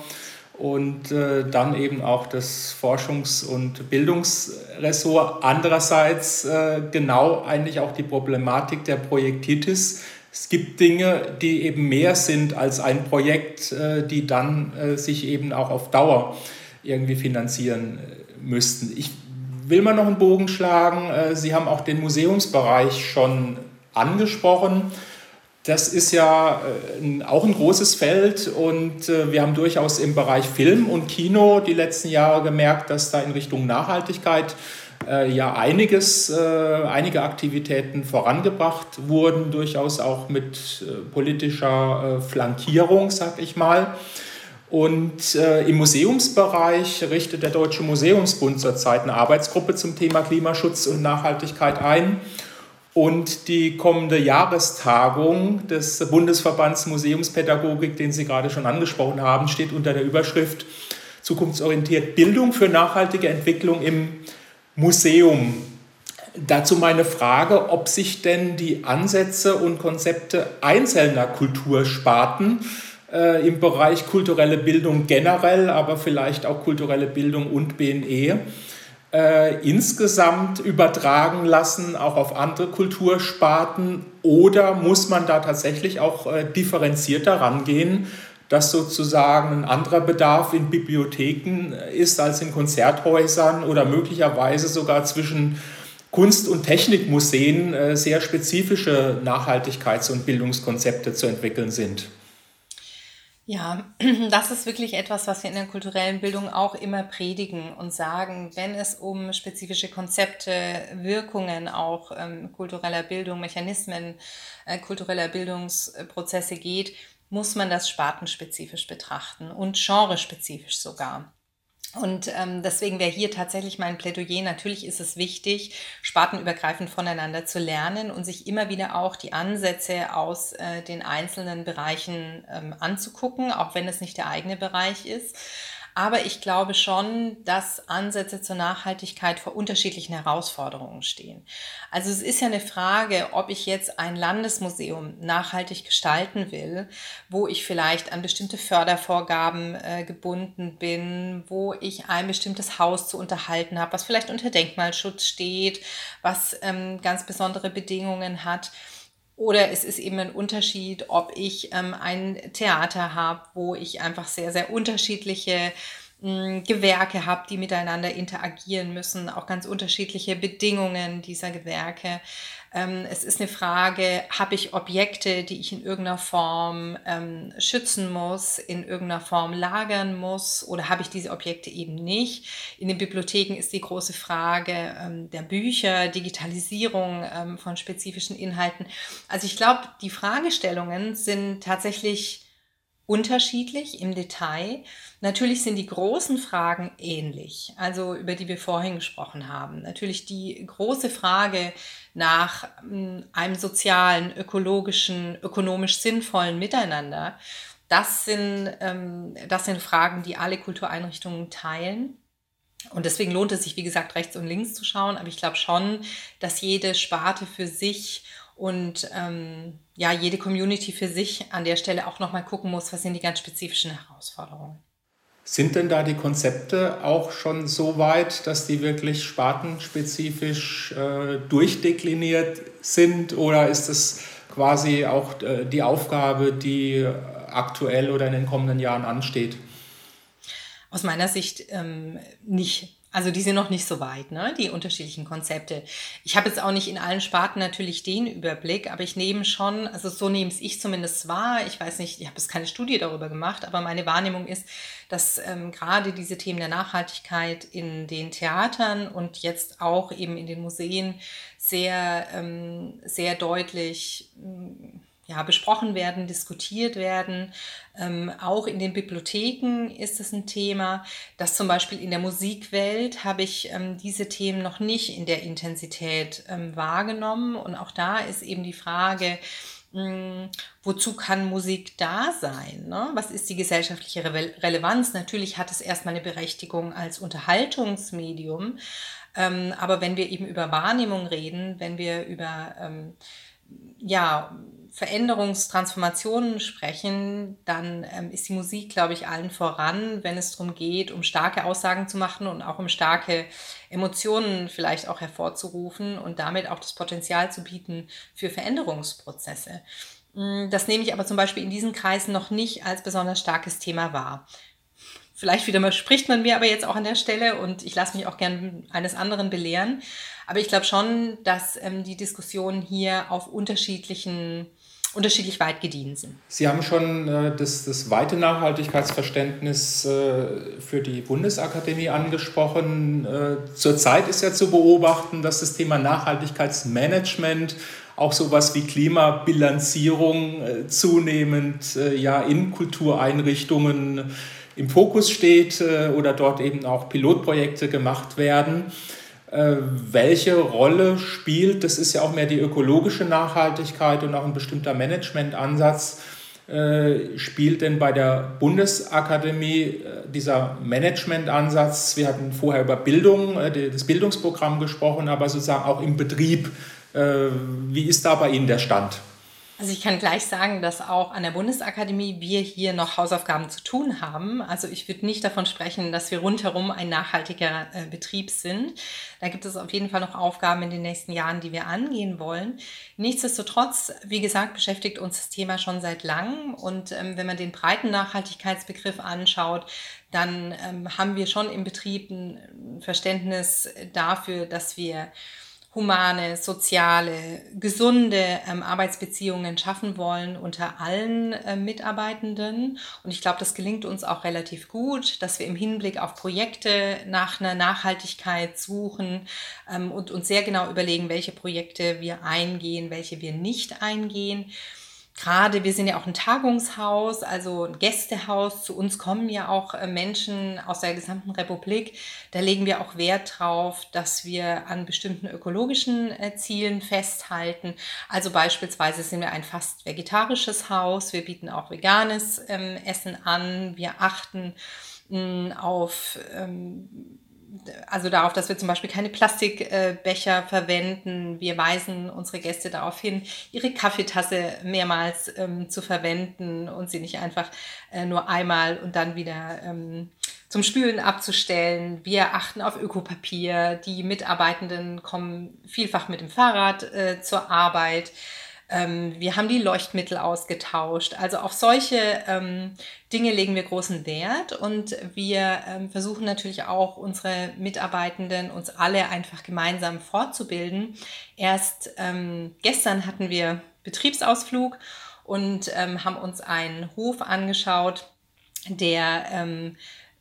und äh, dann eben auch das Forschungs- und Bildungsressort. Andererseits äh, genau eigentlich auch die Problematik der Projektitis. Es gibt Dinge, die eben mehr sind als ein Projekt, äh, die dann äh, sich eben auch auf Dauer irgendwie finanzieren äh, müssten. Ich will mal noch einen Bogen schlagen. Äh, Sie haben auch den Museumsbereich schon angesprochen. Das ist ja äh, auch ein großes Feld und wir haben durchaus im Bereich Film und Kino die letzten Jahre gemerkt, dass da in Richtung Nachhaltigkeit ja einiges, einige Aktivitäten vorangebracht wurden, durchaus auch mit politischer Flankierung, sag ich mal. Und im Museumsbereich richtet der Deutsche Museumsbund zurzeit eine Arbeitsgruppe zum Thema Klimaschutz und Nachhaltigkeit ein. Und die kommende Jahrestagung des Bundesverbands Museumspädagogik, den Sie gerade schon angesprochen haben, steht unter der Überschrift Zukunftsorientiert Bildung für nachhaltige Entwicklung im Museum. Dazu meine Frage, ob sich denn die Ansätze und Konzepte einzelner Kultursparten äh, im Bereich kulturelle Bildung generell, aber vielleicht auch kulturelle Bildung und BNE äh, insgesamt übertragen lassen, auch auf andere Kultursparten? Oder muss man da tatsächlich auch äh, differenzierter rangehen, dass sozusagen ein anderer Bedarf in Bibliotheken ist als in Konzerthäusern oder möglicherweise sogar zwischen Kunst- und Technikmuseen äh, sehr spezifische Nachhaltigkeits- und Bildungskonzepte zu entwickeln sind? Ja, das ist wirklich etwas, was wir in der kulturellen Bildung auch immer predigen und sagen, wenn es um spezifische Konzepte, Wirkungen auch ähm, kultureller Bildung, Mechanismen äh, kultureller Bildungsprozesse geht, muss man das spartenspezifisch betrachten und genrespezifisch sogar. Und ähm, deswegen wäre hier tatsächlich mein Plädoyer, natürlich ist es wichtig, spartenübergreifend voneinander zu lernen und sich immer wieder auch die Ansätze aus äh, den einzelnen Bereichen ähm, anzugucken, auch wenn es nicht der eigene Bereich ist. Aber ich glaube schon, dass Ansätze zur Nachhaltigkeit vor unterschiedlichen Herausforderungen stehen. Also es ist ja eine Frage, ob ich jetzt ein Landesmuseum nachhaltig gestalten will, wo ich vielleicht an bestimmte Fördervorgaben äh, gebunden bin, wo ich ein bestimmtes Haus zu unterhalten habe, was vielleicht unter Denkmalschutz steht, was ähm, ganz besondere Bedingungen hat. Oder es ist eben ein Unterschied, ob ich ähm, ein Theater habe, wo ich einfach sehr, sehr unterschiedliche mh, Gewerke habe, die miteinander interagieren müssen, auch ganz unterschiedliche Bedingungen dieser Gewerke. Ähm, es ist eine Frage, habe ich Objekte, die ich in irgendeiner Form ähm, schützen muss, in irgendeiner Form lagern muss oder habe ich diese Objekte eben nicht? In den Bibliotheken ist die große Frage ähm, der Bücher, Digitalisierung ähm, von spezifischen Inhalten. Also ich glaube, die Fragestellungen sind tatsächlich unterschiedlich im Detail. Natürlich sind die großen Fragen ähnlich, also über die wir vorhin gesprochen haben. Natürlich die große Frage nach hm, einem sozialen, ökologischen, ökonomisch sinnvollen Miteinander. Das sind, ähm, das sind Fragen, die alle Kultureinrichtungen teilen. Und deswegen lohnt es sich, wie gesagt, rechts und links zu schauen. Aber ich glaube schon, dass jede Sparte für sich und ähm, ja, jede Community für sich an der Stelle auch nochmal gucken muss, was sind die ganz spezifischen Herausforderungen. Sind denn da die Konzepte auch schon so weit, dass die wirklich spartenspezifisch äh, durchdekliniert sind oder ist es quasi auch äh, die Aufgabe, die aktuell oder in den kommenden Jahren ansteht? Aus meiner Sicht ähm, nicht. Also die sind noch nicht so weit, ne? die unterschiedlichen Konzepte. Ich habe jetzt auch nicht in allen Sparten natürlich den Überblick, aber ich nehme schon, also so nehme es ich zumindest wahr. Ich weiß nicht, ich habe jetzt keine Studie darüber gemacht, aber meine Wahrnehmung ist, dass ähm, gerade diese Themen der Nachhaltigkeit in den Theatern und jetzt auch eben in den Museen sehr, ähm, sehr deutlich ähm, ja, besprochen werden, diskutiert werden. Ähm, auch in den Bibliotheken ist es ein Thema. dass zum Beispiel in der Musikwelt habe ich ähm, diese Themen noch nicht in der Intensität ähm, wahrgenommen. Und auch da ist eben die Frage, mh, hm, wozu kann Musik da sein? Ne? Was ist die gesellschaftliche Re Relevanz? Natürlich hat es erstmal eine Berechtigung als Unterhaltungsmedium. Ähm, aber wenn wir eben über Wahrnehmung reden, wenn wir über ähm, ja, Veränderungstransformationen sprechen, dann ähm, ist die Musik, glaube ich, allen voran, wenn es darum geht, um starke Aussagen zu machen und auch um starke Emotionen vielleicht auch hervorzurufen und damit auch das Potenzial zu bieten für Veränderungsprozesse. Mm, das nehme ich aber zum Beispiel in diesen Kreisen noch nicht als besonders starkes Thema wahr. Vielleicht wieder mal spricht man mir aber jetzt auch an der Stelle und ich lasse mich auch gern eines anderen belehren. Aber ich glaube schon, dass ähm, die Diskussionen hier auf unterschiedlichen unterschiedlich weit gediehen sind. Sie haben schon äh, das, das weite Nachhaltigkeitsverständnis äh, für die Bundesakademie angesprochen. Äh, zurzeit ist ja zu beobachten, dass das Thema Nachhaltigkeitsmanagement auch sowas wie Klimabilanzierung äh, zunehmend äh, ja in Kultureinrichtungen im Fokus steht äh, oder dort eben auch Pilotprojekte gemacht werden. Äh, welche Rolle spielt, das ist ja auch mehr die ökologische Nachhaltigkeit und auch ein bestimmter Managementansatz, äh, spielt denn bei der Bundesakademie äh, dieser Managementansatz, wir hatten vorher über Bildung, das Bildungsprogramm gesprochen, aber sozusagen auch im Betrieb, wie ist da bei Ihnen der Stand? Also ich kann gleich sagen, dass auch an der Bundesakademie wir hier noch Hausaufgaben zu tun haben. Also ich würde nicht davon sprechen, dass wir rundherum ein nachhaltiger äh, Betrieb sind. Da gibt es auf jeden Fall noch Aufgaben in den nächsten Jahren, die wir angehen wollen. Nichtsdestotrotz, wie gesagt, beschäftigt uns das Thema schon seit langem. Und ähm, wenn man den breiten Nachhaltigkeitsbegriff anschaut, dann ähm, haben wir schon im Betrieb ein Verständnis dafür, dass wir humane, soziale, gesunde ähm, Arbeitsbeziehungen schaffen wollen unter allen äh, Mitarbeitenden. Und ich glaube, das gelingt uns auch relativ gut, dass wir im Hinblick auf Projekte nach einer Nachhaltigkeit suchen ähm, und uns sehr genau überlegen, welche Projekte wir eingehen, welche wir nicht eingehen gerade, wir sind ja auch ein Tagungshaus, also ein Gästehaus. Zu uns kommen ja auch äh, Menschen aus der gesamten Republik. Da legen wir auch Wert drauf, dass wir an bestimmten ökologischen äh, Zielen festhalten. Also beispielsweise sind wir ein fast vegetarisches Haus. Wir bieten auch veganes ähm, Essen an. Wir achten auf ähm, also darauf, dass wir zum Beispiel keine Plastikbecher verwenden. Wir weisen unsere Gäste darauf hin, ihre Kaffeetasse mehrmals ähm, zu verwenden und sie nicht einfach äh, nur einmal und dann wieder ähm, zum Spülen abzustellen. Wir achten auf Ökopapier. Die Mitarbeitenden kommen vielfach mit dem Fahrrad äh, zur Arbeit. Ähm, wir haben die Leuchtmittel ausgetauscht. Also auf solche ähm, Dinge legen wir großen Wert und wir ähm, versuchen natürlich auch unsere Mitarbeitenden, uns alle einfach gemeinsam fortzubilden. Erst ähm, gestern hatten wir Betriebsausflug und ähm, haben uns einen Hof angeschaut, der ähm,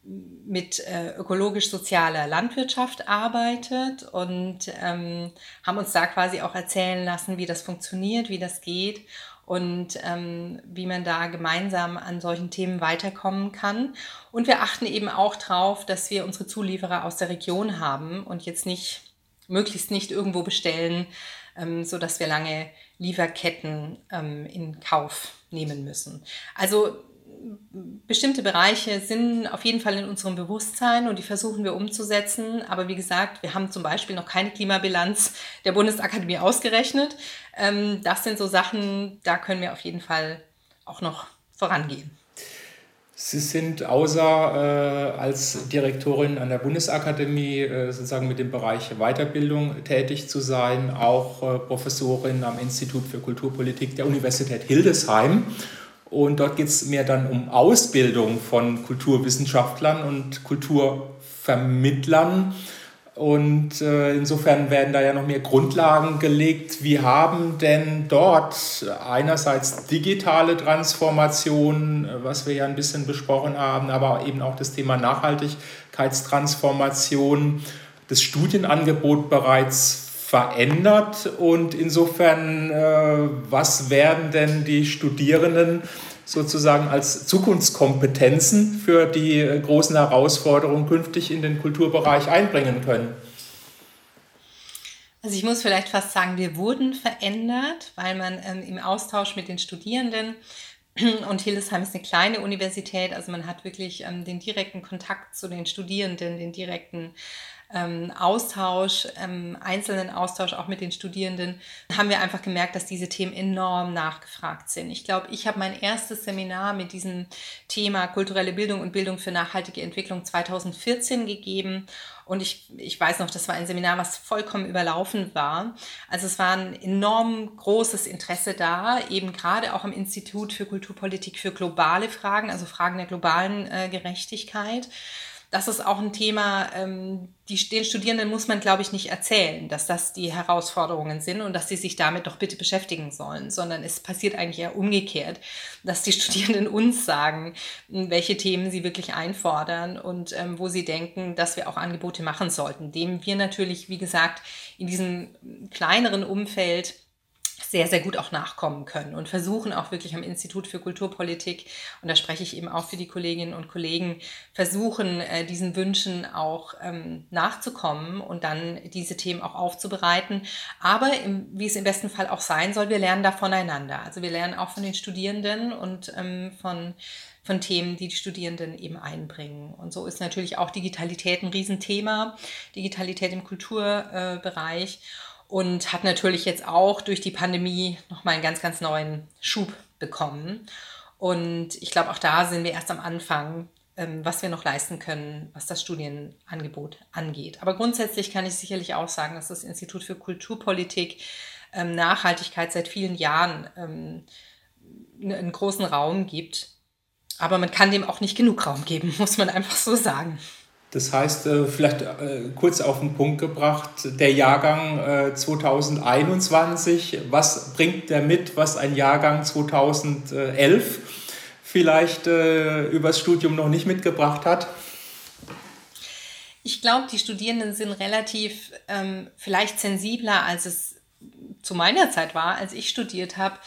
mit äh, ökologisch-sozialer Landwirtschaft arbeitet und ähm, haben uns da quasi auch erzählen lassen, wie das funktioniert, wie das geht und ähm, wie man da gemeinsam an solchen Themen weiterkommen kann. Und wir achten eben auch darauf, dass wir unsere Zulieferer aus der Region haben und jetzt nicht, möglichst nicht irgendwo bestellen, ähm, sodass wir lange Lieferketten ähm, in Kauf nehmen müssen. Also bestimmte Bereiche sind auf jeden Fall in unserem Bewusstsein und die versuchen wir umzusetzen. Aber wie gesagt, wir haben zum Beispiel noch keine Klimabilanz der Bundesakademie ausgerechnet. Ähm, das sind so Sachen, da können wir auf jeden Fall auch noch vorangehen. Sie sind außer äh, als Direktorin an der Bundesakademie äh, sozusagen mit dem Bereich Weiterbildung tätig zu sein, auch äh, Professorin am Institut für Kulturpolitik der Universität Hildesheim und dort geht es mehr dann um Ausbildung von Kulturwissenschaftlern und Kulturvermittlern. Und äh, insofern werden da ja noch mehr Grundlagen gelegt. Wie haben denn dort einerseits digitale Transformation, was wir ja ein bisschen besprochen haben, aber eben auch das Thema Nachhaltigkeitstransformation, das Studienangebot bereits verändert und insofern, äh, was werden denn die Studierenden sozusagen als Zukunftskompetenzen für die äh, großen Herausforderungen künftig in den Kulturbereich einbringen können? Also ich muss vielleicht fast sagen, wir wurden verändert, weil man ähm, im Austausch mit den Studierenden und Hildesheim ist eine kleine Universität, also man hat wirklich ähm, den direkten Kontakt zu den Studierenden, den direkten ähm, Austausch, ähm, einzelnen Austausch auch mit den Studierenden, haben wir einfach gemerkt, dass diese Themen enorm nachgefragt sind. Ich glaube, ich habe mein erstes Seminar mit diesem Thema kulturelle Bildung und Bildung für nachhaltige Entwicklung 2014 gegeben. Und ich, ich weiß noch, das war ein Seminar, was vollkommen überlaufen war. Also es war ein enorm großes Interesse da, eben gerade auch am Institut für Kulturpolitik für globale Fragen, also Fragen der globalen äh, Gerechtigkeit das ist auch ein Thema, ähm, die, den Studierenden muss man, glaube ich, nicht erzählen, dass das die Herausforderungen sind und dass sie sich damit doch bitte beschäftigen sollen, sondern es passiert eigentlich eher umgekehrt, dass die Studierenden uns sagen, welche Themen sie wirklich einfordern und ähm, wo sie denken, dass wir auch Angebote machen sollten, dem wir natürlich, wie gesagt, in diesem kleineren Umfeld sehr, sehr gut auch nachkommen können und versuchen auch wirklich am Institut für Kulturpolitik, und da spreche ich eben auch für die Kolleginnen und Kollegen, versuchen, äh, diesen Wünschen auch ähm, nachzukommen und dann diese Themen auch aufzubereiten. Aber wie es im besten Fall auch sein soll, wir lernen da voneinander. Also wir lernen auch von den Studierenden und ähm, von von Themen, die die Studierenden eben einbringen. Und so ist natürlich auch Digitalität ein Riesenthema, Digitalität im Kulturbereich. Äh, und hat natürlich jetzt auch durch die Pandemie nochmal einen ganz, ganz neuen Schub bekommen. Und ich glaube, auch da sind wir erst am Anfang, ähm, was wir noch leisten können, was das Studienangebot angeht. Aber grundsätzlich kann ich sicherlich auch sagen, dass das Institut für Kulturpolitik ähm, Nachhaltigkeit seit vielen Jahren ähm, einen großen Raum gibt. Aber man kann dem auch nicht genug Raum geben, muss man einfach so sagen. Das heißt, äh, vielleicht äh, kurz auf den Punkt gebracht, der Jahrgang 2021, äh, was bringt der mit, was ein Jahrgang 2011 vielleicht übers Studium noch nicht mitgebracht hat? Ich glaube, die Studierenden sind relativ ähm, vielleicht sensibler, als es zu meiner Zeit war, als ich studiert habe.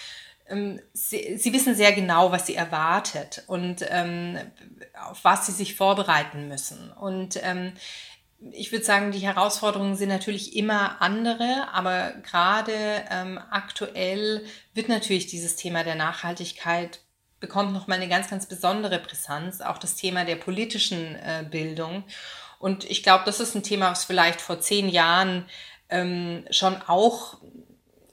Ähm, sie, sie, wissen sehr genau, was sie erwartet und ähm, auf was sie sich vorbereiten müssen. Und ähm, ich würde sagen, die Herausforderungen sind natürlich immer andere, aber gerade ähm, aktuell wird natürlich dieses Thema der Nachhaltigkeit bekommt nochmal eine ganz, ganz besondere Brisanz, auch das Thema der politischen äh, Bildung. Und ich glaube, das ist ein Thema, was vielleicht vor zehn Jahren ähm, schon auch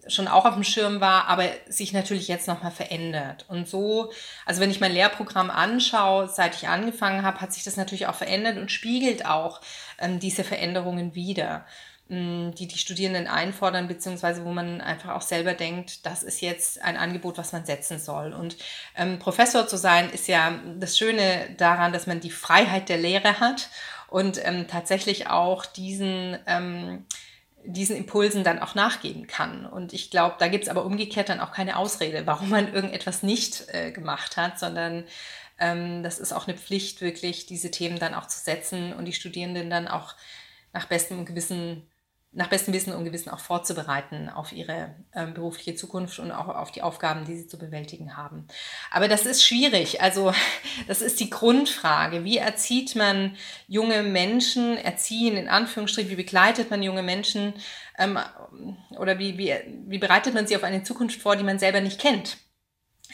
schon auch auf dem Schirm war, aber sich natürlich jetzt nochmal verändert. Und so, also wenn ich mein Lehrprogramm anschaue, seit ich angefangen habe, hat sich das natürlich auch verändert und spiegelt auch ähm, diese Veränderungen wieder, ähm, die die Studierenden einfordern, beziehungsweise wo man einfach auch selber denkt, das ist jetzt ein Angebot, was man setzen soll. Und ähm, Professor zu sein, ist ja das Schöne daran, dass man die Freiheit der Lehre hat und ähm, tatsächlich auch diesen ähm, diesen Impulsen dann auch nachgeben kann. Und ich glaube, da gibt es aber umgekehrt dann auch keine Ausrede, warum man irgendetwas nicht äh, gemacht hat, sondern ähm, das ist auch eine Pflicht, wirklich diese Themen dann auch zu setzen und die Studierenden dann auch nach bestem Gewissen nach bestem Wissen und Gewissen auch vorzubereiten auf ihre ähm, berufliche Zukunft und auch auf die Aufgaben, die sie zu bewältigen haben. Aber das ist schwierig. Also das ist die Grundfrage. Wie erzieht man junge Menschen, erziehen in Anführungsstrichen, wie begleitet man junge Menschen ähm, oder wie, wie, wie bereitet man sie auf eine Zukunft vor, die man selber nicht kennt?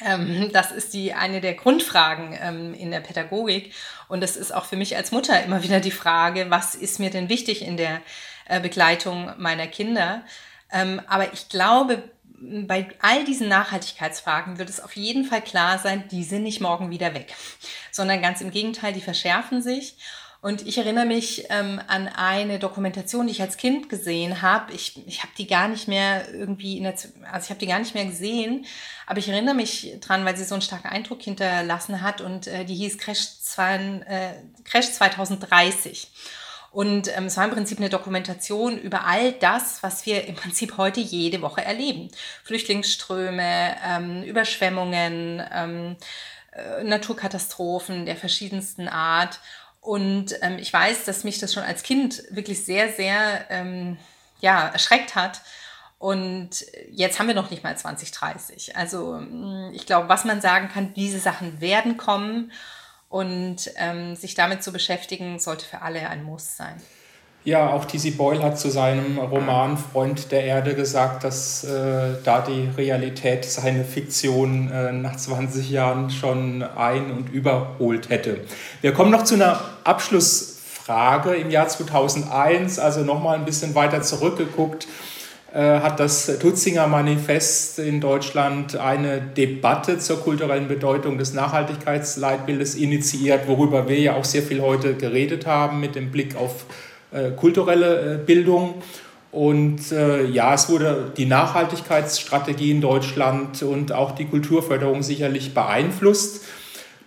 Ähm, das ist die eine der Grundfragen ähm, in der Pädagogik. Und das ist auch für mich als Mutter immer wieder die Frage, was ist mir denn wichtig in der äh, Begleitung meiner Kinder. Ähm, aber ich glaube, bei all diesen Nachhaltigkeitsfragen wird es auf jeden Fall klar sein, die sind nicht morgen wieder weg, sondern ganz im Gegenteil, die verschärfen sich. Und ich erinnere mich ähm, an eine Dokumentation, die ich als Kind gesehen habe. Ich, ich habe die gar nicht mehr irgendwie, in der, also ich habe die gar nicht mehr gesehen, aber ich erinnere mich dran, weil sie so einen starken Eindruck hinterlassen hat und äh, die hieß Crash, zwei, äh, Crash 2030. Und ähm, es war im Prinzip eine Dokumentation über all das, was wir im Prinzip heute jede Woche erleben. Flüchtlingsströme, ähm, Überschwemmungen, ähm, äh, Naturkatastrophen der verschiedensten Art. Und ähm, ich weiß, dass mich das schon als Kind wirklich sehr, sehr ähm, ja, erschreckt hat. Und jetzt haben wir noch nicht mal 2030. Also mm, ich glaube, was man sagen kann, diese Sachen werden kommen. Und ähm, sich damit zu beschäftigen, sollte für alle ein Muss sein. Ja, auch T.C. Boyle hat zu seinem Roman Freund der Erde gesagt, dass äh, da die Realität seine Fiktion äh, nach 20 Jahren schon ein- und überholt hätte. Wir kommen noch zu einer Abschlussfrage im Jahr 2001, also nochmal ein bisschen weiter zurückgeguckt. Äh, hat das Tutzinger Manifest in Deutschland eine Debatte zur kulturellen Bedeutung des Nachhaltigkeitsleitbildes initiiert, worüber wir ja auch sehr viel heute geredet haben mit dem Blick auf äh, kulturelle äh, Bildung. Und äh, ja, es wurde die Nachhaltigkeitsstrategie in Deutschland und auch die Kulturförderung sicherlich beeinflusst.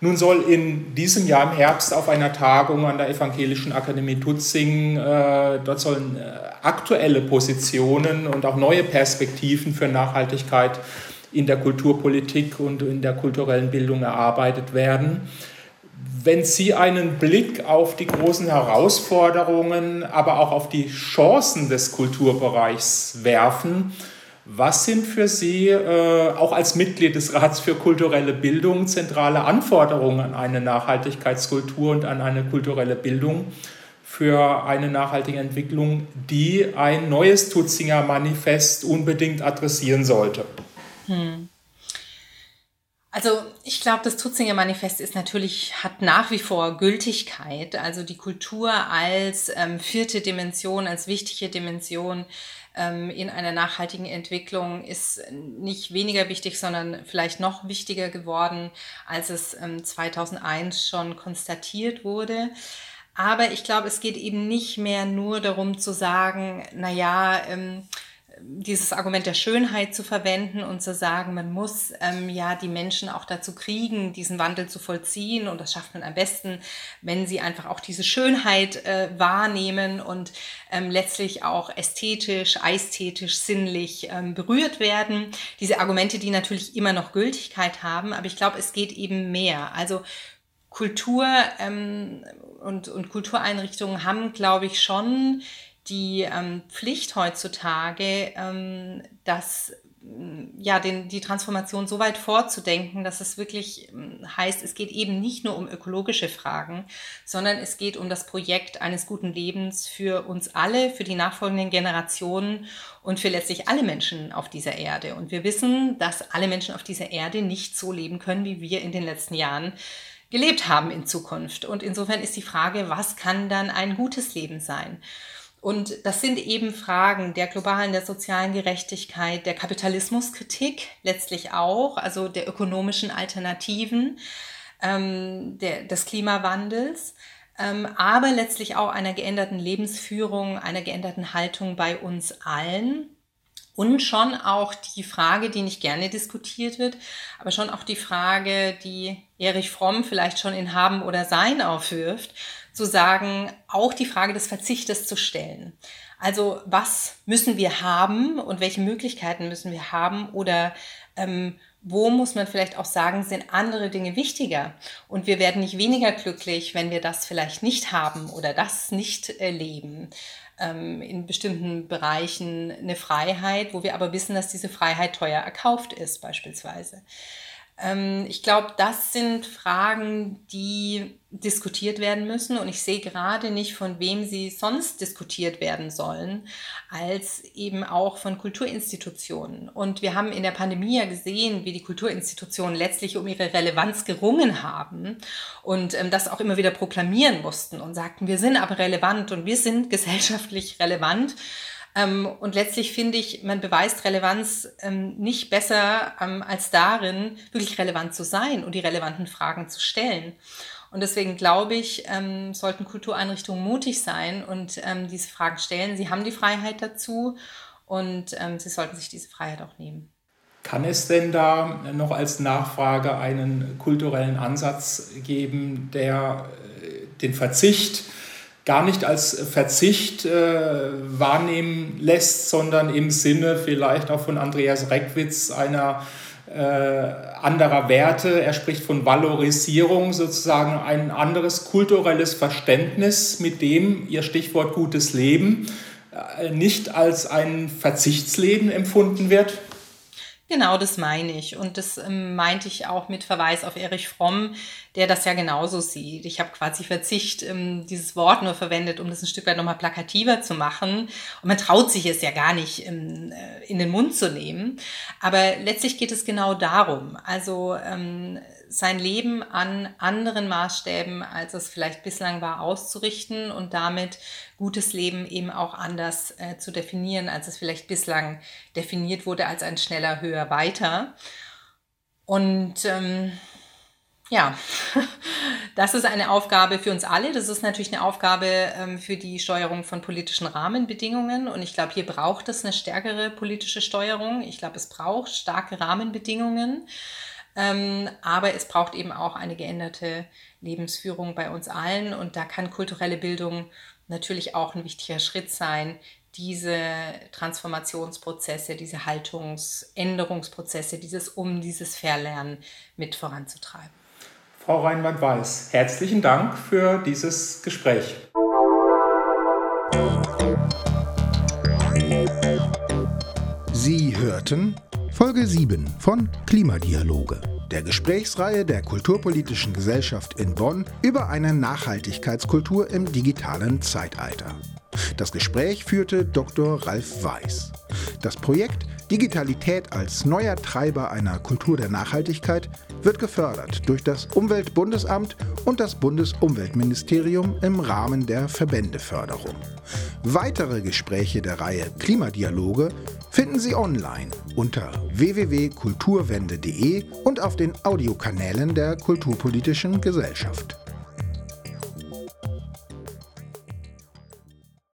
Nun soll in diesem Jahr im Herbst auf einer Tagung an der Evangelischen Akademie Tutzing, äh, dort sollen äh, aktuelle Positionen und auch neue Perspektiven für Nachhaltigkeit in der Kulturpolitik und in der kulturellen Bildung erarbeitet werden. Wenn Sie einen Blick auf die großen Herausforderungen, aber auch auf die Chancen des Kulturbereichs werfen, was sind für Sie äh, auch als Mitglied des Rats für kulturelle Bildung zentrale Anforderungen an eine Nachhaltigkeitskultur und an eine kulturelle Bildung für eine nachhaltige Entwicklung, die ein neues Tutzinger Manifest unbedingt adressieren sollte? Hm. Also ich glaube, das Tutzinger Manifest ist natürlich, hat nach wie vor Gültigkeit. Also die Kultur als ähm, vierte Dimension, als wichtige Dimension ähm, in einer nachhaltigen Entwicklung ist nicht weniger wichtig, sondern vielleicht noch wichtiger geworden, als es ähm, 2001 schon konstatiert wurde. Aber ich glaube, es geht eben nicht mehr nur darum zu sagen, na ja, ähm, dieses Argument der Schönheit zu verwenden und zu sagen, man muss ähm, ja die Menschen auch dazu kriegen, diesen Wandel zu vollziehen. Und das schafft man am besten, wenn sie einfach auch diese Schönheit äh, wahrnehmen und ähm, letztlich auch ästhetisch, ästhetisch, sinnlich ähm, berührt werden. Diese Argumente, die natürlich immer noch Gültigkeit haben, aber ich glaube, es geht eben mehr. Also Kultur ähm, und, und Kultureinrichtungen haben, glaube ich, schon die ähm, Pflicht heutzutage, ähm, das ja, den, die Transformation so weit vorzudenken, dass es wirklich ähm, heißt, es geht eben nicht nur um ökologische Fragen, sondern es geht um das Projekt eines guten Lebens für uns alle, für die nachfolgenden Generationen und für letztlich alle Menschen auf dieser Erde. Und wir wissen, dass alle Menschen auf dieser Erde nicht so leben können, wie wir in den letzten Jahren gelebt haben in Zukunft. Und insofern ist die Frage, was kann dann ein gutes Leben sein? Und das sind eben Fragen der globalen, der sozialen Gerechtigkeit, der Kapitalismuskritik letztlich auch, also der ökonomischen Alternativen, ähm, der, des Klimawandels, ähm, aber letztlich auch einer geänderten Lebensführung, einer geänderten Haltung bei uns allen. Und schon auch die Frage, die nicht gerne diskutiert wird, aber schon auch die Frage, die Erich Fromm vielleicht schon in Haben oder Sein aufwirft, zu sagen, auch die Frage des Verzichtes zu stellen. Also was müssen wir haben und welche Möglichkeiten müssen wir haben oder ähm, wo muss man vielleicht auch sagen, sind andere Dinge wichtiger und wir werden nicht weniger glücklich, wenn wir das vielleicht nicht haben oder das nicht erleben. Ähm, in bestimmten Bereichen eine Freiheit, wo wir aber wissen, dass diese Freiheit teuer erkauft ist beispielsweise. Ähm, ich glaube, das sind Fragen, die diskutiert werden müssen und ich sehe gerade nicht, von wem sie sonst diskutiert werden sollen, als eben auch von Kulturinstitutionen. Und wir haben in der Pandemie ja gesehen, wie die Kulturinstitutionen letztlich um ihre Relevanz gerungen haben und ähm, das auch immer wieder proklamieren mussten und sagten, wir sind aber relevant und wir sind gesellschaftlich relevant. Ähm, und letztlich finde ich, man beweist Relevanz ähm, nicht besser ähm, als darin, wirklich relevant zu sein und die relevanten Fragen zu stellen. Und deswegen glaube ich, ähm, sollten Kultureinrichtungen mutig sein und ähm, diese Fragen stellen. Sie haben die Freiheit dazu und ähm, sie sollten sich diese Freiheit auch nehmen. Kann es denn da noch als Nachfrage einen kulturellen Ansatz geben, der äh, den Verzicht gar nicht als Verzicht äh, wahrnehmen lässt, sondern im Sinne vielleicht auch von Andreas Reckwitz einer äh, anderer Werte. Er spricht von Valorisierung, sozusagen ein anderes kulturelles Verständnis, mit dem Ihr Stichwort gutes Leben äh, nicht als ein Verzichtsleben empfunden wird? Genau, das meine ich. Und das ähm, meinte ich auch mit Verweis auf Erich Fromm, der das ja genauso sieht. Ich habe quasi Verzicht ähm, dieses Wort nur verwendet, um das ein Stück weit nochmal plakativer zu machen. Und man traut sich es ja gar nicht ähm, äh, in den Mund zu nehmen. Aber letztlich geht es genau darum. Also sein Leben an anderen Maßstäben, als es vielleicht bislang war, auszurichten und damit gutes Leben eben auch anders äh, zu definieren, als es vielleicht bislang definiert wurde als ein schneller, höher, weiter. Und ähm, ja, das ist eine Aufgabe für uns alle. Das ist natürlich eine Aufgabe ähm, für die Steuerung von politischen Rahmenbedingungen. Und ich glaube, hier braucht es eine stärkere politische Steuerung. Ich glaube, es braucht starke Rahmenbedingungen. Ähm, aber es braucht eben auch eine geänderte Lebensführung bei uns allen. Und da kann kulturelle Bildung natürlich auch ein wichtiger Schritt sein, diese Transformationsprozesse, diese Haltungsänderungsprozesse, dieses Um, dieses Verlernen mit voranzutreiben. Frau Reinwand-Weiß, herzlichen Dank für dieses Gespräch. Sie hörten Folge 7 von Klimadialoge, der Gesprächsreihe der Kulturpolitischen Gesellschaft in Bonn über eine Nachhaltigkeitskultur im digitalen Zeitalter. Das Gespräch führte Dr. Ralf Weiß. Das Projekt Digitalität als neuer Treiber einer Kultur der Nachhaltigkeit wird gefördert durch das Umweltbundesamt und das Bundesumweltministerium im Rahmen der Verbändeförderung. Weitere Gespräche der Reihe Klimadialoge finden Sie online unter www.kulturwende.de und auf den Audiokanälen der Kulturpolitischen Gesellschaft.